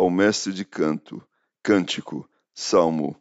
ao mestre de canto, cântico, salmo.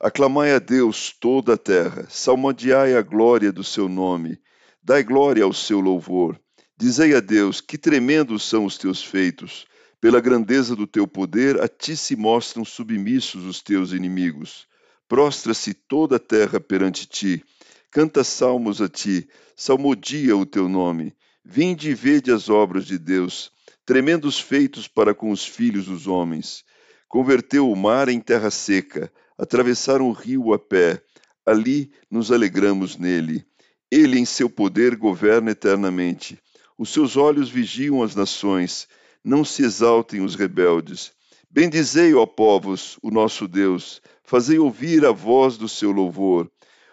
Aclamai a Deus toda a terra, salmodiai a glória do seu nome, dai glória ao seu louvor. Dizei a Deus: que tremendos são os teus feitos. Pela grandeza do teu poder, a ti se mostram submissos os teus inimigos. Prostra-se toda a terra perante ti. Canta salmos a ti, salmodia o teu nome. Vinde e vede as obras de Deus, tremendos feitos para com os filhos dos homens. Converteu o mar em terra seca, atravessaram o rio a pé, ali nos alegramos nele. Ele, em seu poder, governa eternamente. Os seus olhos vigiam as nações, não se exaltem os rebeldes. Bendizei, ó povos, o nosso Deus, fazei ouvir a voz do seu louvor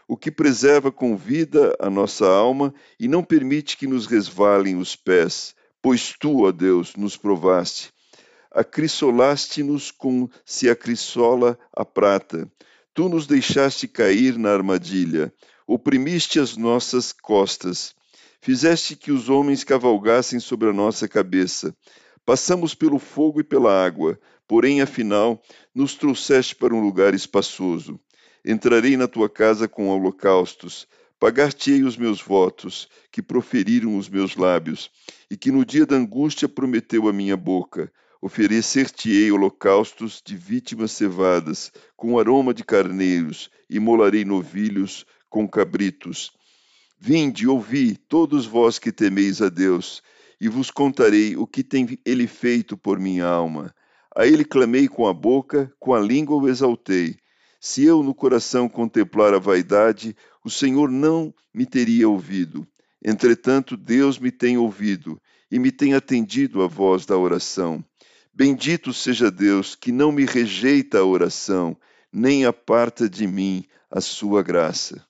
o que preserva com vida a nossa alma e não permite que nos resvalem os pés, pois tu, ó Deus, nos provaste. Acrisolaste-nos como se acrisola a prata. Tu nos deixaste cair na armadilha, oprimiste as nossas costas. Fizeste que os homens cavalgassem sobre a nossa cabeça. Passamos pelo fogo e pela água, porém, afinal, nos trouxeste para um lugar espaçoso. Entrarei na tua casa com holocaustos, pagar-te-ei os meus votos, que proferiram os meus lábios, e que no dia da angústia prometeu a minha boca. Oferecer-te-ei holocaustos de vítimas cevadas, com aroma de carneiros, e molarei novilhos com cabritos. Vinde, ouvi, todos vós que temeis a Deus, e vos contarei o que tem ele feito por minha alma. A ele clamei com a boca, com a língua o exaltei. Se eu no coração contemplar a vaidade, o Senhor não me teria ouvido. Entretanto, Deus me tem ouvido e me tem atendido à voz da oração. Bendito seja Deus, que não me rejeita a oração, nem aparta de mim a sua graça.